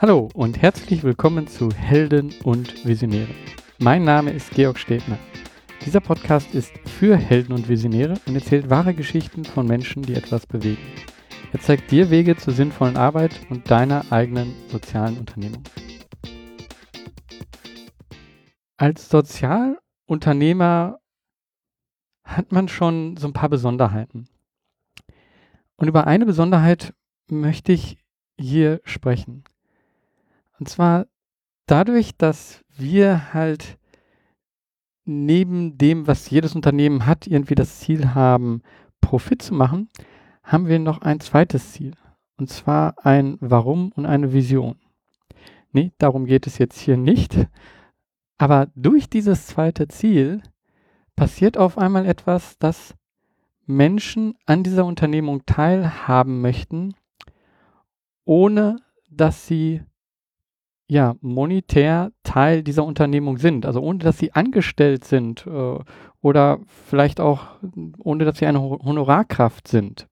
Hallo und herzlich willkommen zu Helden und Visionäre. Mein Name ist Georg Stebner. Dieser Podcast ist für Helden und Visionäre und erzählt wahre Geschichten von Menschen, die etwas bewegen. Er zeigt dir Wege zur sinnvollen Arbeit und deiner eigenen sozialen Unternehmung. Als Sozialunternehmer hat man schon so ein paar Besonderheiten. Und über eine Besonderheit möchte ich hier sprechen. Und zwar dadurch, dass wir halt neben dem, was jedes Unternehmen hat, irgendwie das Ziel haben, Profit zu machen, haben wir noch ein zweites Ziel. Und zwar ein Warum und eine Vision. Nee, darum geht es jetzt hier nicht. Aber durch dieses zweite Ziel passiert auf einmal etwas, dass Menschen an dieser Unternehmung teilhaben möchten, ohne dass sie ja, monetär Teil dieser Unternehmung sind. Also ohne dass sie angestellt sind äh, oder vielleicht auch ohne dass sie eine Honorarkraft sind.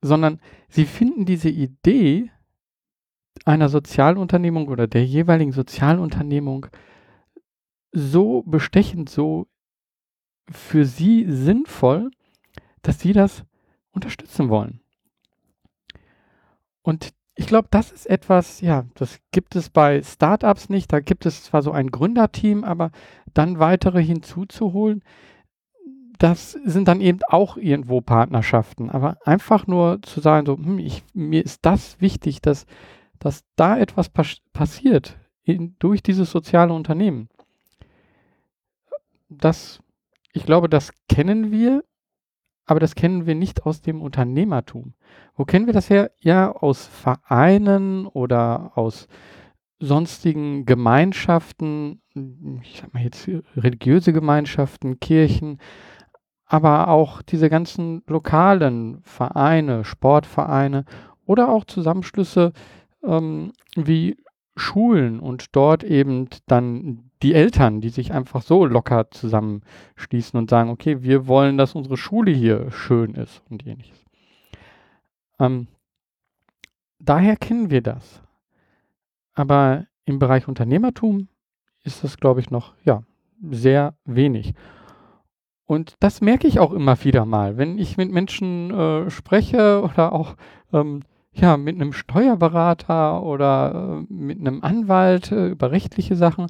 Sondern sie finden diese Idee einer Sozialunternehmung oder der jeweiligen Sozialunternehmung so bestechend, so für sie sinnvoll, dass sie das unterstützen wollen. Und ich glaube, das ist etwas, ja, das gibt es bei Startups nicht. Da gibt es zwar so ein Gründerteam, aber dann weitere hinzuzuholen, das sind dann eben auch irgendwo Partnerschaften. Aber einfach nur zu sagen, so, hm, ich, mir ist das wichtig, dass, dass da etwas pas passiert in, durch dieses soziale Unternehmen. Das, ich glaube, das kennen wir aber das kennen wir nicht aus dem Unternehmertum. Wo kennen wir das her? Ja, aus Vereinen oder aus sonstigen Gemeinschaften, ich sag mal jetzt religiöse Gemeinschaften, Kirchen, aber auch diese ganzen lokalen Vereine, Sportvereine oder auch Zusammenschlüsse ähm, wie Schulen und dort eben dann die Eltern, die sich einfach so locker zusammenschließen und sagen, okay, wir wollen, dass unsere Schule hier schön ist und ähnliches. Ähm, daher kennen wir das. Aber im Bereich Unternehmertum ist das, glaube ich, noch ja, sehr wenig. Und das merke ich auch immer wieder mal, wenn ich mit Menschen äh, spreche oder auch ähm, ja, mit einem Steuerberater oder äh, mit einem Anwalt äh, über rechtliche Sachen,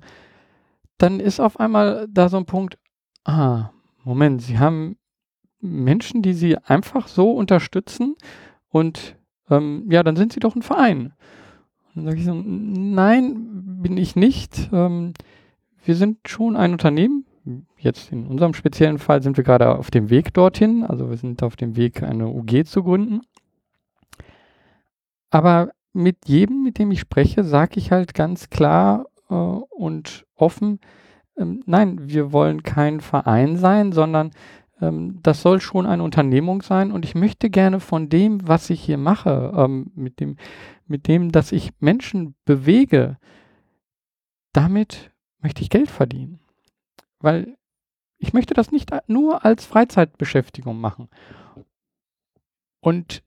dann ist auf einmal da so ein Punkt, ah, Moment, Sie haben Menschen, die Sie einfach so unterstützen und ähm, ja, dann sind Sie doch ein Verein. dann sage ich so, nein, bin ich nicht. Ähm, wir sind schon ein Unternehmen. Jetzt in unserem speziellen Fall sind wir gerade auf dem Weg dorthin. Also wir sind auf dem Weg, eine UG zu gründen. Aber mit jedem, mit dem ich spreche, sage ich halt ganz klar, äh, und offen, ähm, nein, wir wollen kein Verein sein, sondern ähm, das soll schon eine Unternehmung sein und ich möchte gerne von dem, was ich hier mache, ähm, mit dem, mit dem, dass ich Menschen bewege, damit möchte ich Geld verdienen. Weil ich möchte das nicht nur als Freizeitbeschäftigung machen. Und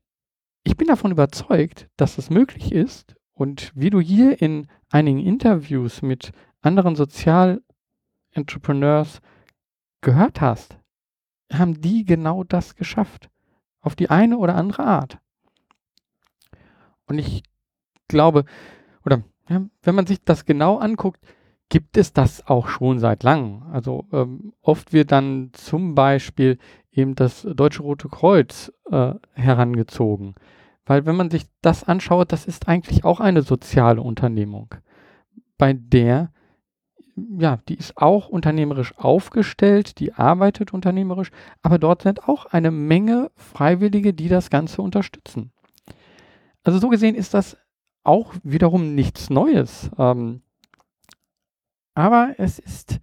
ich bin davon überzeugt, dass es möglich ist und wie du hier in einigen Interviews mit anderen Sozialentrepreneurs gehört hast, haben die genau das geschafft. Auf die eine oder andere Art. Und ich glaube, oder ja, wenn man sich das genau anguckt, gibt es das auch schon seit langem. Also ähm, oft wird dann zum Beispiel eben das Deutsche Rote Kreuz äh, herangezogen. Weil wenn man sich das anschaut, das ist eigentlich auch eine soziale Unternehmung, bei der, ja, die ist auch unternehmerisch aufgestellt, die arbeitet unternehmerisch, aber dort sind auch eine Menge Freiwillige, die das Ganze unterstützen. Also so gesehen ist das auch wiederum nichts Neues. Ähm, aber es ist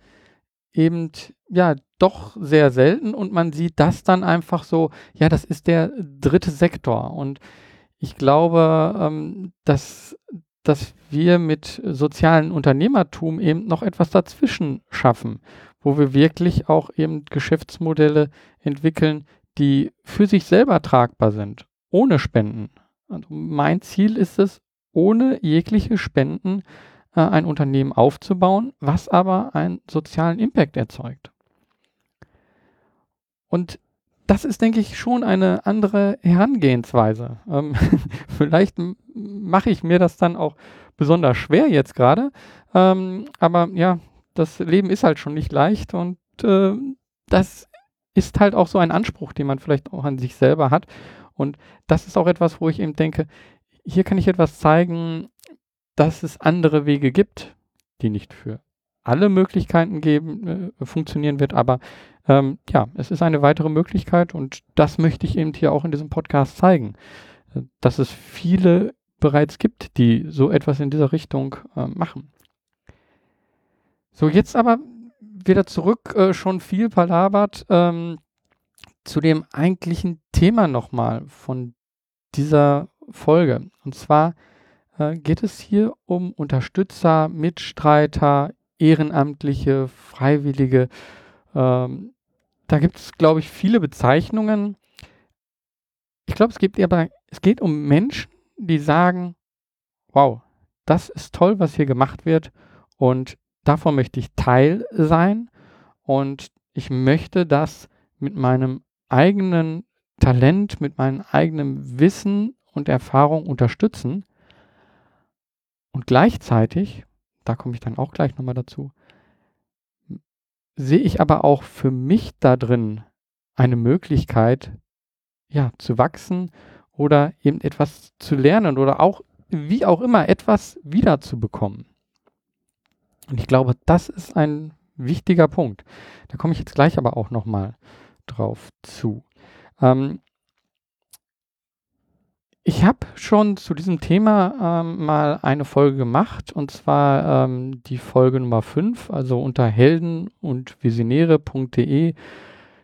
eben, ja, doch sehr selten und man sieht das dann einfach so, ja, das ist der dritte Sektor und ich glaube, ähm, dass, dass wir mit sozialen Unternehmertum eben noch etwas dazwischen schaffen, wo wir wirklich auch eben Geschäftsmodelle entwickeln, die für sich selber tragbar sind, ohne Spenden. Also mein Ziel ist es, ohne jegliche Spenden äh, ein Unternehmen aufzubauen, was aber einen sozialen Impact erzeugt. Und das ist, denke ich, schon eine andere Herangehensweise. Ähm, vielleicht mache ich mir das dann auch besonders schwer jetzt gerade. Ähm, aber ja, das Leben ist halt schon nicht leicht und äh, das ist halt auch so ein Anspruch, den man vielleicht auch an sich selber hat. Und das ist auch etwas, wo ich eben denke, hier kann ich etwas zeigen, dass es andere Wege gibt, die nicht für alle Möglichkeiten geben, äh, funktionieren wird, aber ähm, ja, es ist eine weitere Möglichkeit und das möchte ich eben hier auch in diesem Podcast zeigen, äh, dass es viele bereits gibt, die so etwas in dieser Richtung äh, machen. So, jetzt aber wieder zurück, äh, schon viel palabert, ähm, zu dem eigentlichen Thema nochmal von dieser Folge. Und zwar äh, geht es hier um Unterstützer, Mitstreiter, Ehrenamtliche, Freiwillige. Ähm, da gibt es, glaube ich, viele Bezeichnungen. Ich glaube, es geht aber, es geht um Menschen, die sagen, wow, das ist toll, was hier gemacht wird und davon möchte ich Teil sein und ich möchte das mit meinem eigenen Talent, mit meinem eigenen Wissen und Erfahrung unterstützen. Und gleichzeitig, da komme ich dann auch gleich nochmal dazu, sehe ich aber auch für mich da drin eine Möglichkeit, ja, zu wachsen oder eben etwas zu lernen oder auch, wie auch immer, etwas wiederzubekommen. Und ich glaube, das ist ein wichtiger Punkt. Da komme ich jetzt gleich aber auch nochmal drauf zu. Ähm, ich habe schon zu diesem Thema ähm, mal eine Folge gemacht und zwar ähm, die Folge Nummer 5, also unter helden und visionäre.de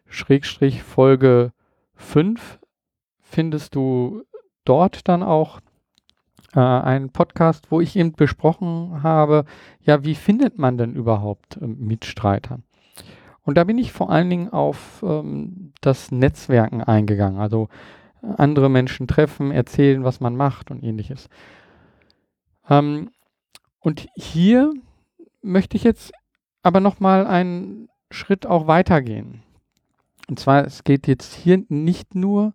Schrägstrich Folge 5 findest du dort dann auch äh, einen Podcast, wo ich eben besprochen habe, ja, wie findet man denn überhaupt äh, Mitstreiter? Und da bin ich vor allen Dingen auf ähm, das Netzwerken eingegangen, also andere Menschen treffen, erzählen, was man macht und ähnliches. Ähm, und hier möchte ich jetzt aber nochmal einen Schritt auch weitergehen. Und zwar, es geht jetzt hier nicht nur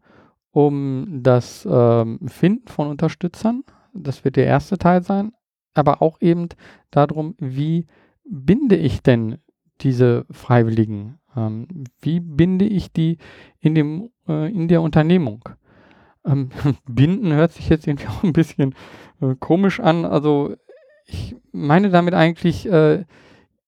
um das ähm, Finden von Unterstützern, das wird der erste Teil sein, aber auch eben darum, wie binde ich denn diese Freiwilligen? Ähm, wie binde ich die in, dem, äh, in der Unternehmung? Ähm, binden hört sich jetzt irgendwie auch ein bisschen äh, komisch an. Also ich meine damit eigentlich äh,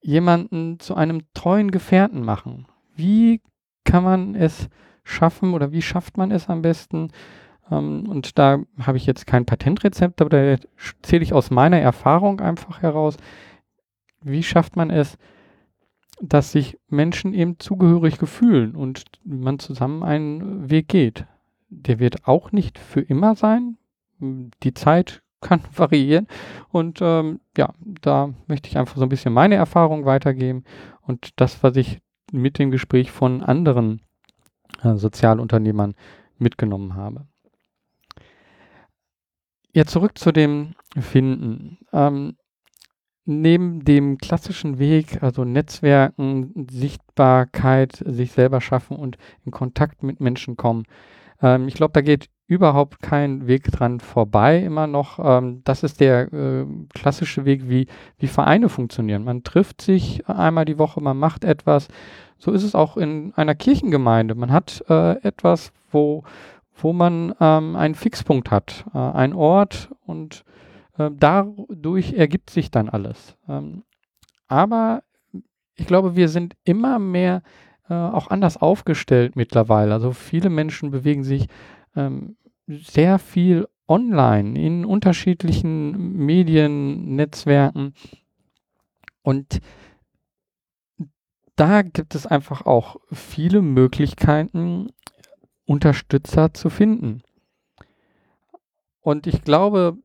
jemanden zu einem treuen Gefährten machen. Wie kann man es schaffen oder wie schafft man es am besten? Ähm, und da habe ich jetzt kein Patentrezept, aber da zähle ich aus meiner Erfahrung einfach heraus, wie schafft man es, dass sich Menschen eben zugehörig fühlen und man zusammen einen Weg geht. Der wird auch nicht für immer sein. Die Zeit kann variieren. Und ähm, ja, da möchte ich einfach so ein bisschen meine Erfahrung weitergeben und das, was ich mit dem Gespräch von anderen äh, Sozialunternehmern mitgenommen habe. Ja, zurück zu dem Finden. Ähm, neben dem klassischen Weg, also Netzwerken, Sichtbarkeit, sich selber schaffen und in Kontakt mit Menschen kommen, ähm, ich glaube, da geht überhaupt kein Weg dran vorbei immer noch. Ähm, das ist der äh, klassische Weg, wie, wie Vereine funktionieren. Man trifft sich einmal die Woche, man macht etwas. So ist es auch in einer Kirchengemeinde. Man hat äh, etwas, wo, wo man ähm, einen Fixpunkt hat, äh, ein Ort und dadurch ergibt sich dann alles. Ähm, aber ich glaube, wir sind immer mehr äh, auch anders aufgestellt mittlerweile. Also viele Menschen bewegen sich ähm, sehr viel online in unterschiedlichen Medien, Netzwerken. Und da gibt es einfach auch viele Möglichkeiten, Unterstützer zu finden. Und ich glaube,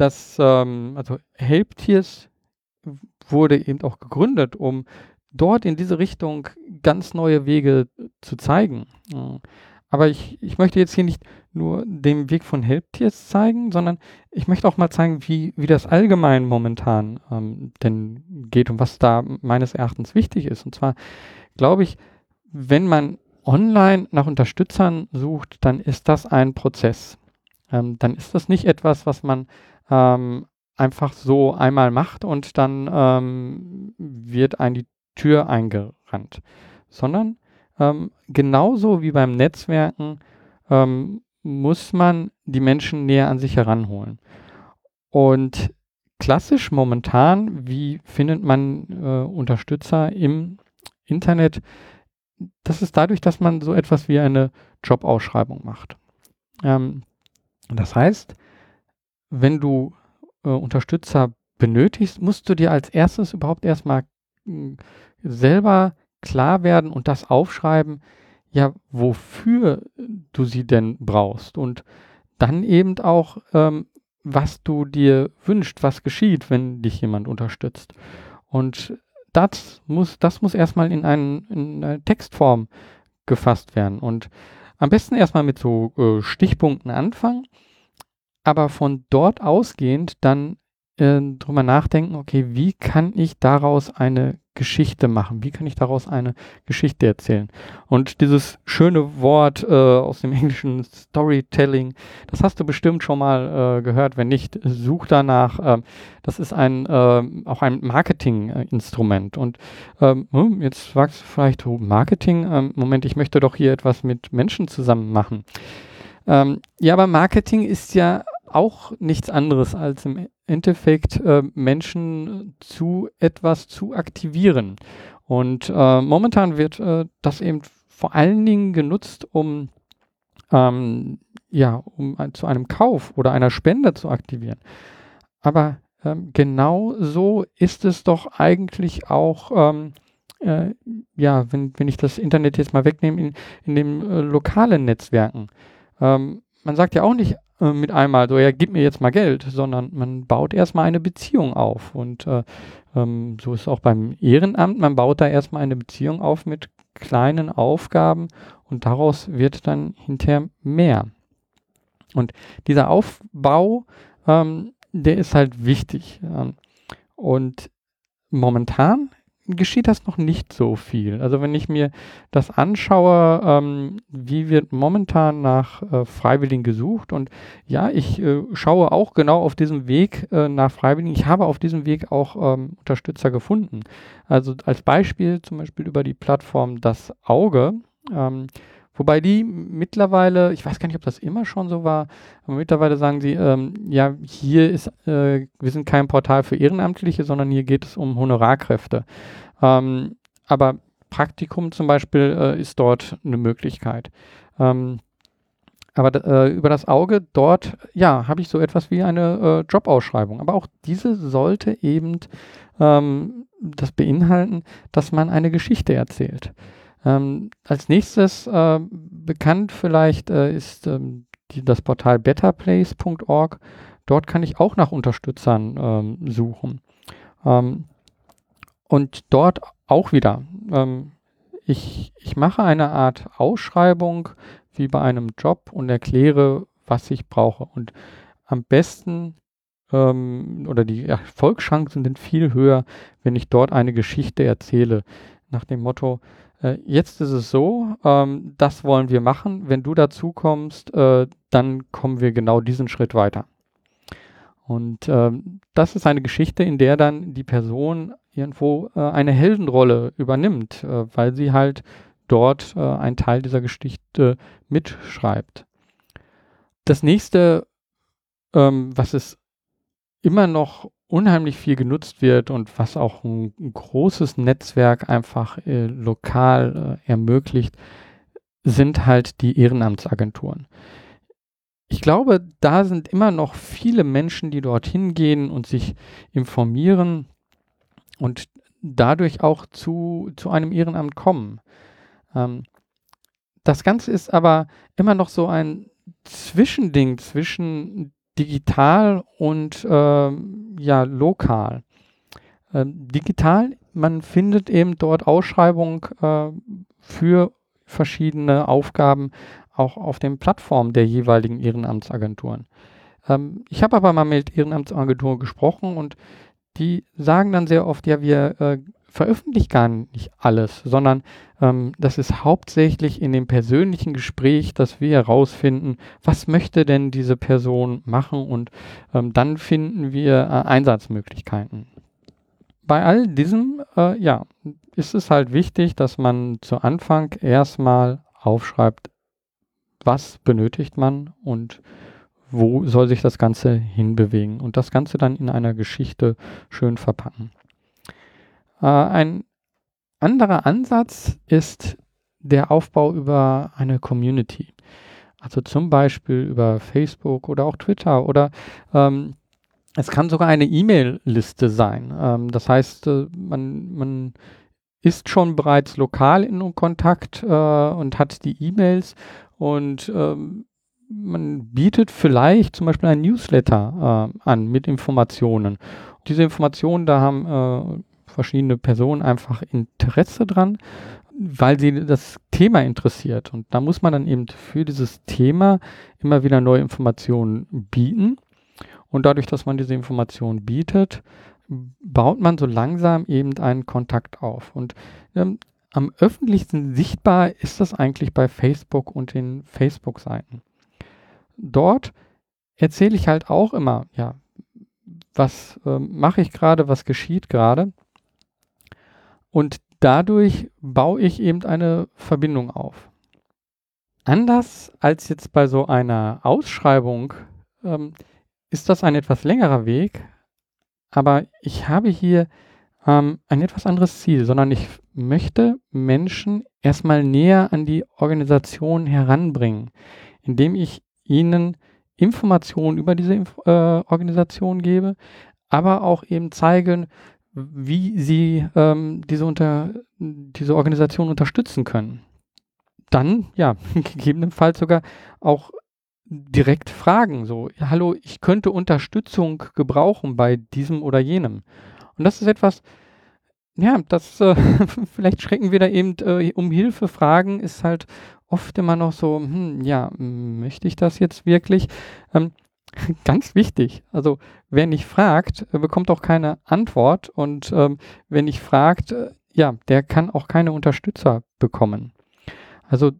dass ähm, also Helptiers wurde eben auch gegründet, um dort in diese Richtung ganz neue Wege zu zeigen. aber ich, ich möchte jetzt hier nicht nur den Weg von Helptiers zeigen, sondern ich möchte auch mal zeigen, wie, wie das allgemein momentan ähm, denn geht und was da meines Erachtens wichtig ist. Und zwar glaube ich, wenn man online nach Unterstützern sucht, dann ist das ein Prozess. Ähm, dann ist das nicht etwas, was man ähm, einfach so einmal macht und dann ähm, wird ein die Tür eingerannt, sondern ähm, genauso wie beim Netzwerken ähm, muss man die Menschen näher an sich heranholen. Und klassisch momentan, wie findet man äh, Unterstützer im Internet? Das ist dadurch, dass man so etwas wie eine Jobausschreibung macht. Ähm, das heißt, wenn du äh, Unterstützer benötigst, musst du dir als erstes überhaupt erstmal äh, selber klar werden und das aufschreiben, ja, wofür du sie denn brauchst und dann eben auch, ähm, was du dir wünschst, was geschieht, wenn dich jemand unterstützt. Und das muss, das muss erstmal in, einen, in eine Textform gefasst werden. Und am besten erstmal mit so äh, Stichpunkten anfangen, aber von dort ausgehend dann äh, drüber nachdenken, okay, wie kann ich daraus eine Geschichte machen? Wie kann ich daraus eine Geschichte erzählen? Und dieses schöne Wort äh, aus dem englischen Storytelling, das hast du bestimmt schon mal äh, gehört. Wenn nicht, such danach. Ähm, das ist ein äh, auch ein Marketinginstrument. Und ähm, hm, jetzt fragst du vielleicht, oh, Marketing? Ähm, Moment, ich möchte doch hier etwas mit Menschen zusammen machen. Ähm, ja, aber Marketing ist ja auch nichts anderes als im Endeffekt äh, Menschen zu etwas zu aktivieren. Und äh, momentan wird äh, das eben vor allen Dingen genutzt, um ähm, ja, um zu einem Kauf oder einer Spende zu aktivieren. Aber ähm, genau so ist es doch eigentlich auch, ähm, äh, ja, wenn, wenn ich das Internet jetzt mal wegnehme, in, in den äh, lokalen Netzwerken. Ähm, man sagt ja auch nicht äh, mit einmal so, ja, gib mir jetzt mal Geld, sondern man baut erstmal eine Beziehung auf. Und äh, ähm, so ist es auch beim Ehrenamt, man baut da erstmal eine Beziehung auf mit kleinen Aufgaben und daraus wird dann hinterher mehr. Und dieser Aufbau, ähm, der ist halt wichtig. Ähm, und momentan geschieht das noch nicht so viel. Also wenn ich mir das anschaue, ähm, wie wird momentan nach äh, Freiwilligen gesucht und ja, ich äh, schaue auch genau auf diesem Weg äh, nach Freiwilligen. Ich habe auf diesem Weg auch ähm, Unterstützer gefunden. Also als Beispiel zum Beispiel über die Plattform Das Auge. Ähm, Wobei die mittlerweile, ich weiß gar nicht, ob das immer schon so war, aber mittlerweile sagen sie, ähm, ja, hier ist, äh, wir sind kein Portal für Ehrenamtliche, sondern hier geht es um Honorarkräfte. Ähm, aber Praktikum zum Beispiel äh, ist dort eine Möglichkeit. Ähm, aber äh, über das Auge dort, ja, habe ich so etwas wie eine äh, Jobausschreibung. Aber auch diese sollte eben ähm, das beinhalten, dass man eine Geschichte erzählt. Ähm, als nächstes äh, bekannt vielleicht äh, ist ähm, die, das Portal betterplace.org. Dort kann ich auch nach Unterstützern ähm, suchen. Ähm, und dort auch wieder, ähm, ich, ich mache eine Art Ausschreibung wie bei einem Job und erkläre, was ich brauche. Und am besten ähm, oder die Erfolgschancen sind viel höher, wenn ich dort eine Geschichte erzähle. Nach dem Motto, äh, jetzt ist es so, ähm, das wollen wir machen. Wenn du dazu kommst, äh, dann kommen wir genau diesen Schritt weiter. Und ähm, das ist eine Geschichte, in der dann die Person irgendwo äh, eine Heldenrolle übernimmt, äh, weil sie halt dort äh, einen Teil dieser Geschichte mitschreibt. Das nächste, ähm, was es immer noch unheimlich viel genutzt wird und was auch ein, großes Netzwerk einfach äh, lokal äh, ermöglicht, sind halt die Ehrenamtsagenturen. Ich glaube, da sind immer noch viele Menschen, die dorthin gehen und sich informieren und dadurch auch zu, zu einem Ehrenamt kommen. Ähm, das Ganze ist aber immer noch so ein Zwischending zwischen digital und äh, ja, lokal. Äh, digital, man findet eben dort Ausschreibungen äh, für verschiedene Aufgaben auch auf den Plattformen der jeweiligen Ehrenamtsagenturen. Ähm, ich habe aber mal mit Ehrenamtsagenturen gesprochen und die sagen dann sehr oft, ja, wir äh, veröffentlichen gar nicht alles, sondern ähm, das ist hauptsächlich in dem persönlichen Gespräch, dass wir herausfinden, was möchte denn diese Person machen und ähm, dann finden wir äh, Einsatzmöglichkeiten. Bei all diesem, äh, ja, ist es halt wichtig, dass man zu Anfang erstmal aufschreibt, was benötigt man und wo soll sich das Ganze hinbewegen und das Ganze dann in einer Geschichte schön verpacken. Äh, ein anderer Ansatz ist der Aufbau über eine Community. Also zum Beispiel über Facebook oder auch Twitter oder ähm, es kann sogar eine E-Mail-Liste sein. Ähm, das heißt, äh, man, man ist schon bereits lokal in Kontakt äh, und hat die E-Mails und ähm, man bietet vielleicht zum Beispiel ein Newsletter äh, an mit Informationen. Diese Informationen, da haben äh, verschiedene Personen einfach Interesse dran, weil sie das Thema interessiert. Und da muss man dann eben für dieses Thema immer wieder neue Informationen bieten. Und dadurch, dass man diese Informationen bietet, baut man so langsam eben einen Kontakt auf. Und ähm, am öffentlichsten sichtbar ist das eigentlich bei Facebook und den Facebook-Seiten. Dort erzähle ich halt auch immer, ja, was äh, mache ich gerade, was geschieht gerade. Und dadurch baue ich eben eine Verbindung auf. Anders als jetzt bei so einer Ausschreibung ähm, ist das ein etwas längerer Weg, aber ich habe hier ähm, ein etwas anderes Ziel, sondern ich möchte Menschen erstmal näher an die Organisation heranbringen, indem ich ihnen Informationen über diese Inf äh, Organisation gebe, aber auch eben zeigen, wie sie ähm, diese, unter, diese Organisation unterstützen können. Dann, ja, gegebenenfalls sogar auch direkt fragen, so, hallo, ich könnte Unterstützung gebrauchen bei diesem oder jenem. Und das ist etwas, ja, das, äh, vielleicht schrecken wir da eben äh, um Hilfe fragen, ist halt oft immer noch so, hm, ja, möchte ich das jetzt wirklich? Ähm, Ganz wichtig. Also wer nicht fragt, äh, bekommt auch keine Antwort. Und ähm, wer nicht fragt, äh, ja, der kann auch keine Unterstützer bekommen. Also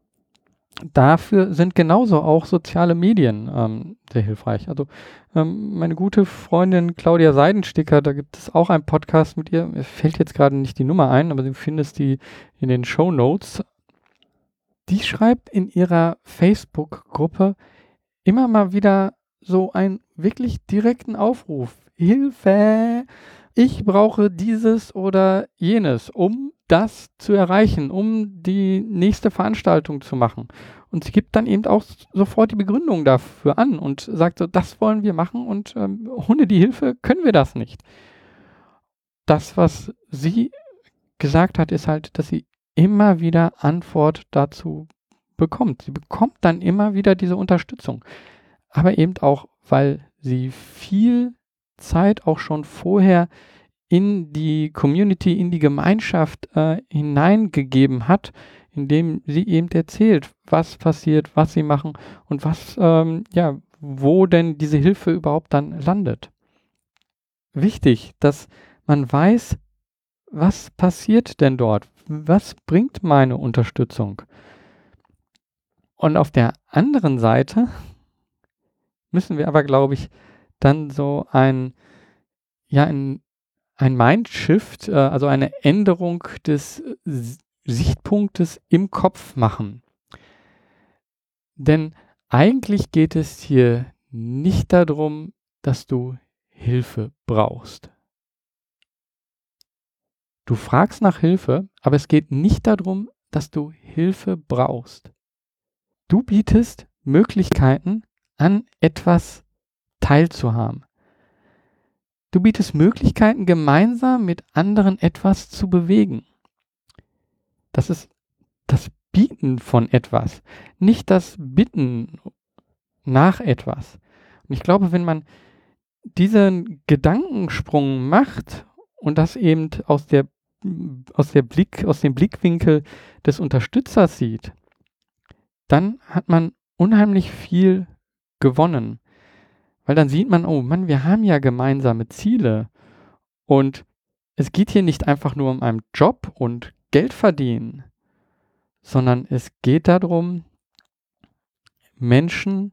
dafür sind genauso auch soziale Medien ähm, sehr hilfreich. Also ähm, meine gute Freundin Claudia Seidensticker, da gibt es auch einen Podcast mit ihr. Mir fällt jetzt gerade nicht die Nummer ein, aber du findest die in den Show Notes. Die schreibt in ihrer Facebook-Gruppe immer mal wieder so einen wirklich direkten Aufruf. Hilfe! Ich brauche dieses oder jenes, um das zu erreichen, um die nächste Veranstaltung zu machen. Und sie gibt dann eben auch sofort die Begründung dafür an und sagt so, das wollen wir machen und ähm, ohne die Hilfe können wir das nicht. Das, was sie gesagt hat, ist halt, dass sie immer wieder Antwort dazu bekommt. Sie bekommt dann immer wieder diese Unterstützung aber eben auch, weil sie viel Zeit auch schon vorher in die Community, in die Gemeinschaft äh, hineingegeben hat, indem sie eben erzählt, was passiert, was sie machen und was, ähm, ja, wo denn diese Hilfe überhaupt dann landet. Wichtig, dass man weiß, was passiert denn dort? Was bringt meine Unterstützung? Und auf der anderen Seite müssen wir aber, glaube ich, dann so ein, ja, ein, ein Mindshift, äh, also eine Änderung des Sichtpunktes im Kopf machen. Denn eigentlich geht es hier nicht darum, dass du Hilfe brauchst. Du fragst nach Hilfe, aber es geht nicht darum, dass du Hilfe brauchst. Du bietest Möglichkeiten, an etwas teilzuhaben. Du bietest Möglichkeiten, gemeinsam mit anderen etwas zu bewegen. Das ist das Bieten von etwas, nicht das Bitten nach etwas. Und ich glaube, wenn man diesen Gedankensprung macht und das eben aus der aus der Blick aus dem Blickwinkel des Unterstützers sieht, dann hat man unheimlich viel gewonnen. Weil dann sieht man, oh Mann, wir haben ja gemeinsame Ziele. Und es geht hier nicht einfach nur um einen Job und Geld verdienen, sondern es geht darum, Menschen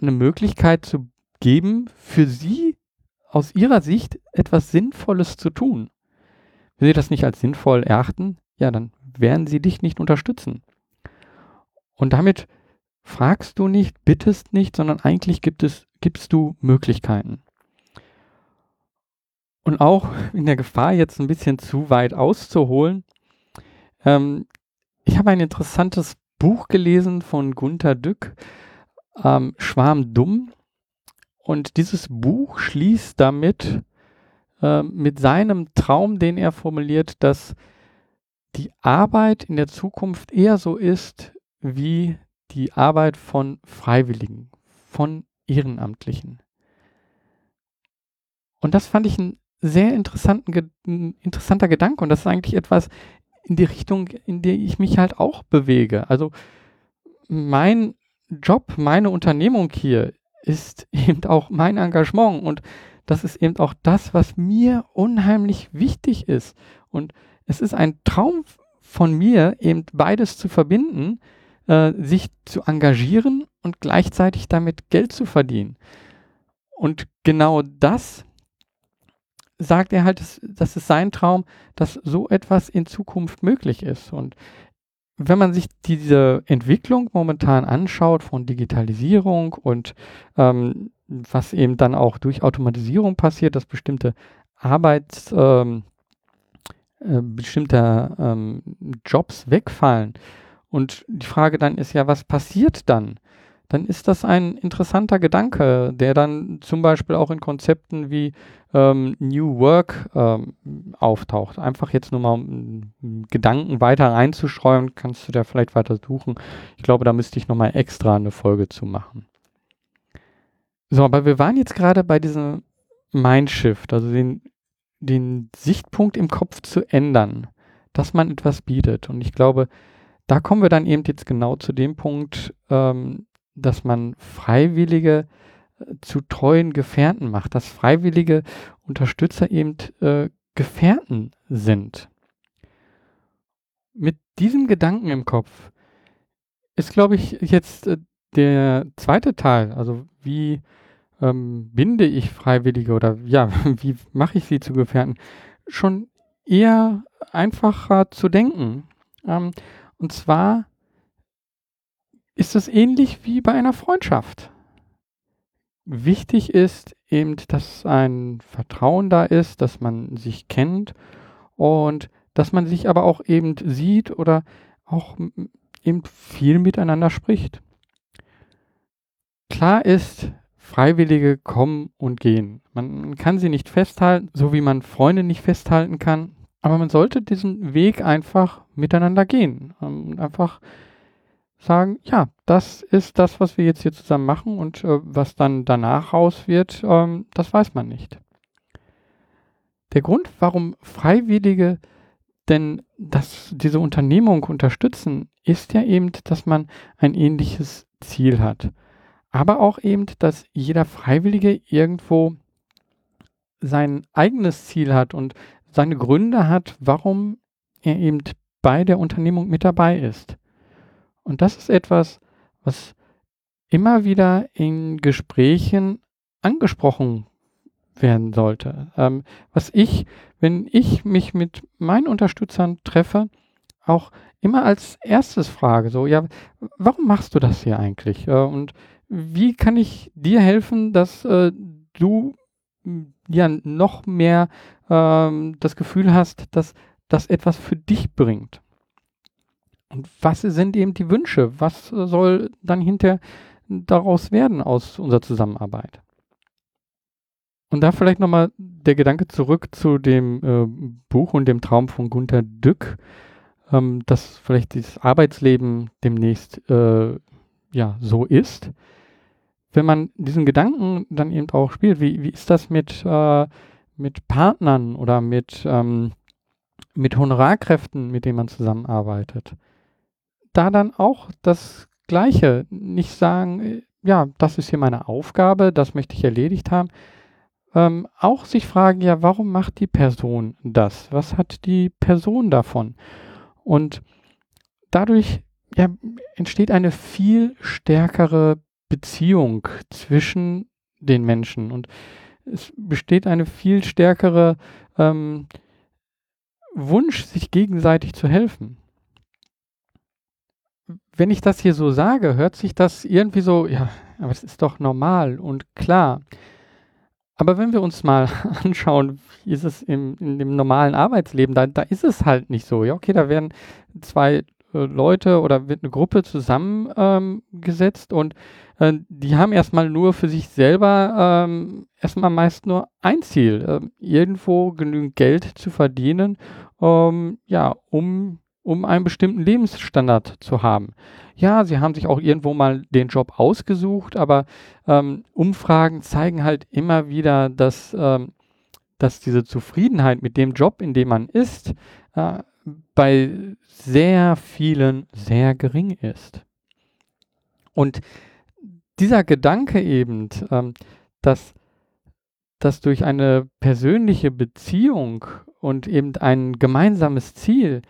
eine Möglichkeit zu geben, für sie aus ihrer Sicht etwas Sinnvolles zu tun. Wenn sie das nicht als sinnvoll erachten, ja, dann werden sie dich nicht unterstützen. Und damit fragst du nicht, bittest nicht, sondern eigentlich gibt es, gibst du Möglichkeiten. Und auch in der Gefahr, jetzt ein bisschen zu weit auszuholen, ähm, ich habe ein interessantes Buch gelesen von Gunther Dück, ähm, Schwarm dumm. Und dieses Buch schließt damit äh, mit seinem Traum, den er formuliert, dass die Arbeit in der Zukunft eher so ist wie die Arbeit von Freiwilligen, von Ehrenamtlichen. Und das fand ich ein sehr interessanten, ein interessanter Gedanke und das ist eigentlich etwas in die Richtung, in der ich mich halt auch bewege. Also mein Job, meine Unternehmung hier ist eben auch mein Engagement und das ist eben auch das, was mir unheimlich wichtig ist. Und es ist ein Traum von mir, eben beides zu verbinden, äh, sich zu engagieren und gleichzeitig damit Geld zu verdienen. Und genau das sagt er halt, das, das ist sein Traum, dass so etwas in Zukunft möglich ist. Und wenn man sich diese Entwicklung momentan anschaut von Digitalisierung und ähm, was eben dann auch durch Automatisierung passiert, dass bestimmte Arbeits, ähm, äh, bestimmte ähm, Jobs wegfallen. Und die Frage dann ist ja, was passiert dann? Dann ist das ein interessanter Gedanke, der dann zum Beispiel auch in Konzepten wie ähm, New Work ähm, auftaucht. Einfach jetzt nur mal um Gedanken weiter reinzuschreuen, kannst du da vielleicht weiter suchen. Ich glaube, da müsste ich nochmal extra eine Folge zu machen. So, aber wir waren jetzt gerade bei diesem Mindshift, also den, den Sichtpunkt im Kopf zu ändern, dass man etwas bietet. Und ich glaube, da kommen wir dann eben jetzt genau zu dem Punkt, ähm, dass man Freiwillige zu treuen Gefährten macht, dass freiwillige Unterstützer eben äh, Gefährten sind. Mit diesem Gedanken im Kopf ist, glaube ich, jetzt äh, der zweite Teil, also wie ähm, binde ich Freiwillige oder ja, wie mache ich sie zu Gefährten, schon eher einfacher zu denken. Ähm, und zwar ist es ähnlich wie bei einer Freundschaft wichtig ist eben, dass ein Vertrauen da ist, dass man sich kennt und dass man sich aber auch eben sieht oder auch eben viel miteinander spricht. Klar ist, Freiwillige kommen und gehen. Man kann sie nicht festhalten, so wie man Freunde nicht festhalten kann. Aber man sollte diesen Weg einfach miteinander gehen. Und einfach sagen, ja, das ist das, was wir jetzt hier zusammen machen und äh, was dann danach raus wird, ähm, das weiß man nicht. Der Grund, warum Freiwillige denn das, diese Unternehmung unterstützen, ist ja eben, dass man ein ähnliches Ziel hat. Aber auch eben, dass jeder Freiwillige irgendwo sein eigenes Ziel hat und seine Gründe hat, warum er eben bei der Unternehmung mit dabei ist. Und das ist etwas, was immer wieder in Gesprächen angesprochen werden sollte. Ähm, was ich, wenn ich mich mit meinen Unterstützern treffe, auch immer als erstes frage, so, ja, warum machst du das hier eigentlich? Äh, und wie kann ich dir helfen, dass äh, du ja noch mehr ähm, das Gefühl hast, dass das etwas für dich bringt? Und was sind eben die Wünsche? Was soll dann hinter daraus werden aus unserer Zusammenarbeit? Und da vielleicht nochmal der Gedanke zurück zu dem äh, Buch und dem Traum von Gunther Dück, ähm, dass vielleicht das Arbeitsleben demnächst äh, ja so ist. Wenn man diesen Gedanken dann eben auch spielt, wie, wie ist das mit, äh, mit Partnern oder mit, ähm, mit Honorarkräften, mit denen man zusammenarbeitet? da dann auch das Gleiche. Nicht sagen, äh, ja, das ist hier meine Aufgabe, das möchte ich erledigt haben. Ähm, auch sich fragen, ja, warum macht die Person das? Was hat die Person davon? Und dadurch ja, entsteht eine viel stärkere Beziehung zwischen den Menschen und es besteht eine viel stärkere ähm, Wunsch, sich gegenseitig zu helfen. Wenn ich das hier so sage, hört sich das irgendwie so, ja, aber es ist doch normal und klar. Aber wenn wir uns mal anschauen, wie ist es im, in dem normalen Arbeitsleben, da, da ist es halt nicht so. Ja, okay, da werden zwei äh, Leute oder wird eine Gruppe zusammengesetzt ähm, und äh, die haben erstmal nur für sich selber ähm, erstmal meist nur ein Ziel, äh, irgendwo genügend Geld zu verdienen, ähm, ja, um, um einen bestimmten Lebensstandard zu haben. Ja, sie haben sich auch irgendwo mal den Job ausgesucht, aber ähm, Umfragen zeigen halt immer wieder, dass, ähm, dass diese Zufriedenheit mit dem Job, in dem man ist, äh, bei sehr vielen sehr gering ist. Und dieser Gedanke eben, ähm, dass, dass durch eine persönliche Beziehung und eben ein gemeinsames Ziel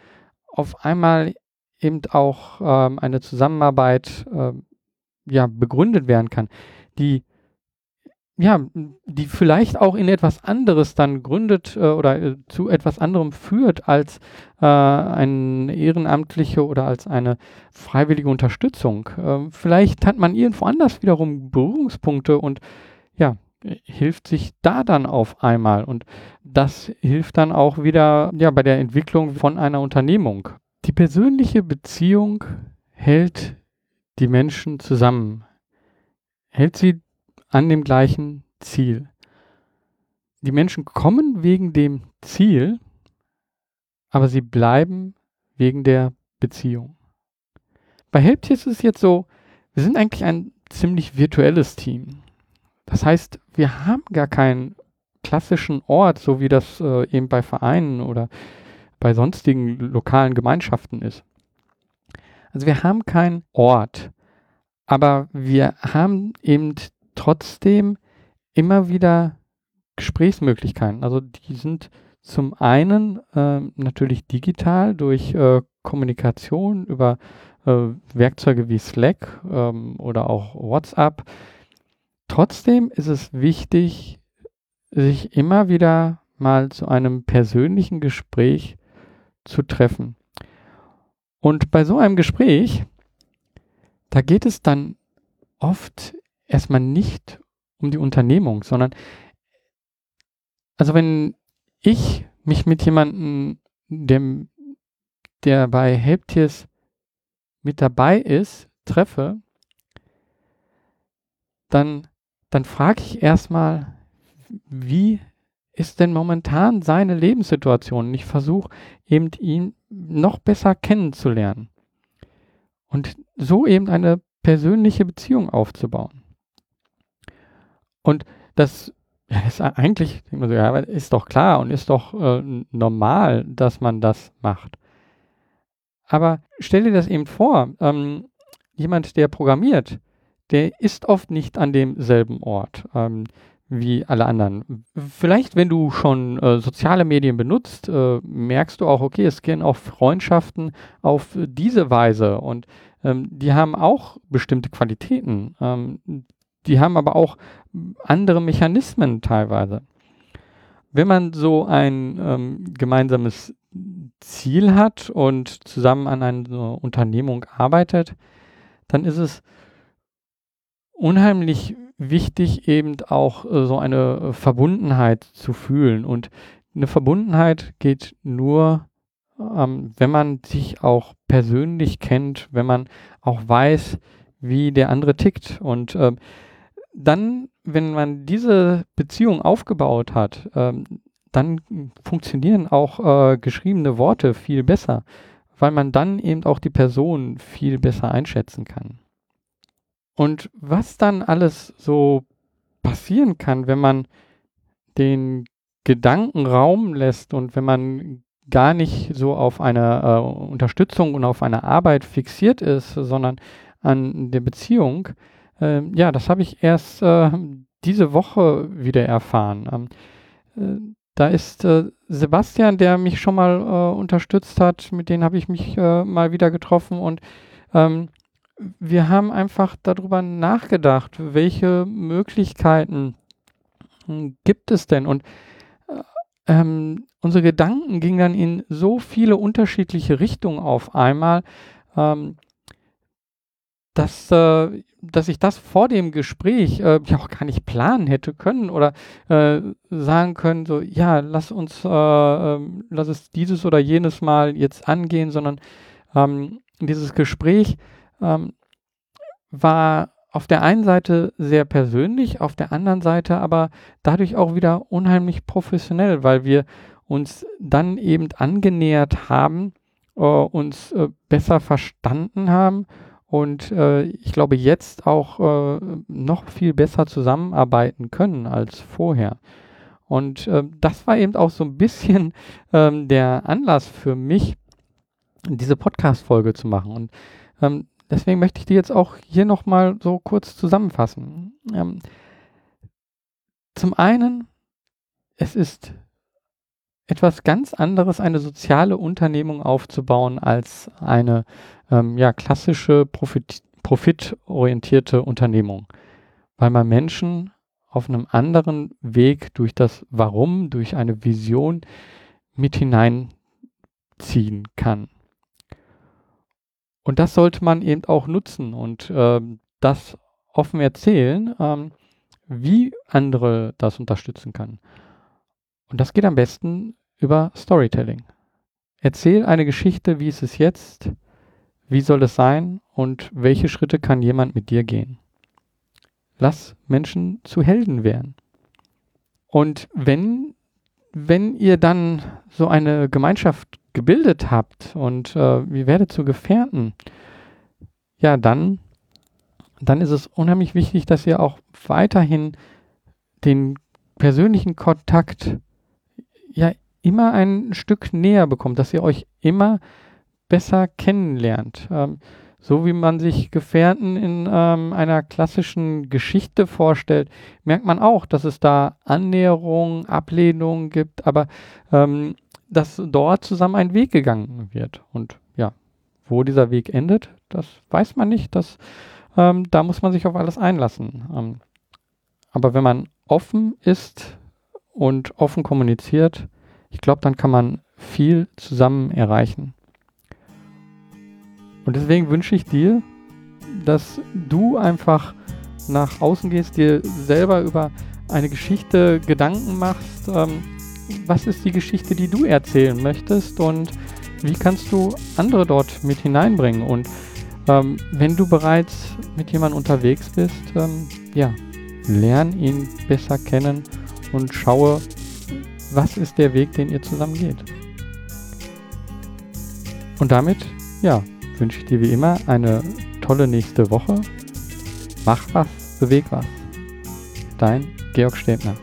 auf einmal eben auch ähm, eine Zusammenarbeit äh, ja, begründet werden kann, die ja, die vielleicht auch in etwas anderes dann gründet äh, oder äh, zu etwas anderem führt als äh, eine ehrenamtliche oder als eine freiwillige Unterstützung. Ähm, vielleicht hat man irgendwo anders wiederum Berührungspunkte und ja, hilft sich da dann auf einmal und das hilft dann auch wieder ja, bei der Entwicklung von einer Unternehmung. Die persönliche Beziehung hält die Menschen zusammen, hält sie an dem gleichen Ziel. Die Menschen kommen wegen dem Ziel, aber sie bleiben wegen der Beziehung. Bei Helptiers ist es jetzt so, wir sind eigentlich ein ziemlich virtuelles Team. Das heißt, wir haben gar keinen klassischen Ort, so wie das äh, eben bei Vereinen oder bei sonstigen lokalen Gemeinschaften ist. Also wir haben keinen Ort, aber wir haben eben trotzdem immer wieder Gesprächsmöglichkeiten. Also die sind zum einen äh, natürlich digital durch äh, Kommunikation über äh, Werkzeuge wie Slack ähm, oder auch WhatsApp. Trotzdem ist es wichtig, sich immer wieder mal zu einem persönlichen Gespräch zu treffen. Und bei so einem Gespräch, da geht es dann oft erstmal nicht um die Unternehmung, sondern also wenn ich mich mit jemandem, dem, der bei Helptiers mit dabei ist, treffe, dann, dann frage ich erstmal, wie ist denn momentan seine Lebenssituation? Und ich versuche eben ihn noch besser kennenzulernen und so eben eine persönliche Beziehung aufzubauen. Und das ist eigentlich, ist doch klar und ist doch äh, normal, dass man das macht. Aber stell dir das eben vor, ähm, jemand, der programmiert, der ist oft nicht an demselben Ort ähm, wie alle anderen. Vielleicht, wenn du schon äh, soziale Medien benutzt, äh, merkst du auch, okay, es gehen auch Freundschaften auf diese Weise und ähm, die haben auch bestimmte Qualitäten. Ähm, die haben aber auch andere Mechanismen teilweise. Wenn man so ein ähm, gemeinsames Ziel hat und zusammen an einer Unternehmung arbeitet, dann ist es unheimlich wichtig, eben auch äh, so eine Verbundenheit zu fühlen. Und eine Verbundenheit geht nur, ähm, wenn man sich auch persönlich kennt, wenn man auch weiß, wie der andere tickt. Und äh, dann, wenn man diese Beziehung aufgebaut hat, ähm, dann funktionieren auch äh, geschriebene Worte viel besser, weil man dann eben auch die Person viel besser einschätzen kann. Und was dann alles so passieren kann, wenn man den Gedanken Raum lässt und wenn man gar nicht so auf eine äh, Unterstützung und auf eine Arbeit fixiert ist, sondern an der Beziehung, äh, ja, das habe ich erst äh, diese Woche wieder erfahren. Ähm, äh, da ist äh, Sebastian, der mich schon mal äh, unterstützt hat, mit dem habe ich mich mal wieder getroffen und ähm, wir haben einfach darüber nachgedacht, welche Möglichkeiten hm, gibt es denn? Und ähm, unsere Gedanken gingen dann in so viele unterschiedliche Richtungen auf einmal, ähm, dass, äh, dass ich das vor dem Gespräch äh, ja auch gar nicht planen hätte können oder äh, sagen können, so, ja, lass uns, äh, ähm, lass es dieses oder jenes Mal jetzt angehen, sondern ähm, dieses Gespräch ähm, war auf der einen Seite sehr persönlich, auf der anderen Seite aber dadurch auch wieder unheimlich professionell, weil wir uns dann eben angenähert haben, äh, uns äh, besser verstanden haben und äh, ich glaube jetzt auch äh, noch viel besser zusammenarbeiten können als vorher. Und äh, das war eben auch so ein bisschen ähm, der Anlass für mich, diese Podcast-Folge zu machen. Und ähm, Deswegen möchte ich die jetzt auch hier nochmal so kurz zusammenfassen. Ähm, zum einen, es ist etwas ganz anderes, eine soziale Unternehmung aufzubauen, als eine ähm, ja, klassische Profit, profitorientierte Unternehmung, weil man Menschen auf einem anderen Weg durch das Warum, durch eine Vision mit hineinziehen kann. Und das sollte man eben auch nutzen und ähm, das offen erzählen, ähm, wie andere das unterstützen kann. Und das geht am besten über Storytelling. Erzähl eine Geschichte, wie ist es jetzt, wie soll es sein und welche Schritte kann jemand mit dir gehen. Lass Menschen zu Helden werden. Und wenn, wenn ihr dann so eine Gemeinschaft gebildet habt und äh, ihr werdet zu Gefährten, ja, dann, dann ist es unheimlich wichtig, dass ihr auch weiterhin den persönlichen Kontakt ja immer ein Stück näher bekommt, dass ihr euch immer besser kennenlernt. Ähm, so wie man sich Gefährten in ähm, einer klassischen Geschichte vorstellt, merkt man auch, dass es da Annäherung, Ablehnung gibt, aber ähm, dass dort zusammen ein Weg gegangen wird. Und ja, wo dieser Weg endet, das weiß man nicht. Das, ähm, da muss man sich auf alles einlassen. Ähm, aber wenn man offen ist und offen kommuniziert, ich glaube, dann kann man viel zusammen erreichen. Und deswegen wünsche ich dir, dass du einfach nach außen gehst, dir selber über eine Geschichte Gedanken machst, ähm, was ist die Geschichte, die du erzählen möchtest und wie kannst du andere dort mit hineinbringen. Und ähm, wenn du bereits mit jemandem unterwegs bist, ähm, ja, lern ihn besser kennen und schaue, was ist der Weg, den ihr zusammen geht. Und damit, ja, wünsche ich dir wie immer eine tolle nächste Woche. Mach was, beweg was. Dein Georg Stäbner.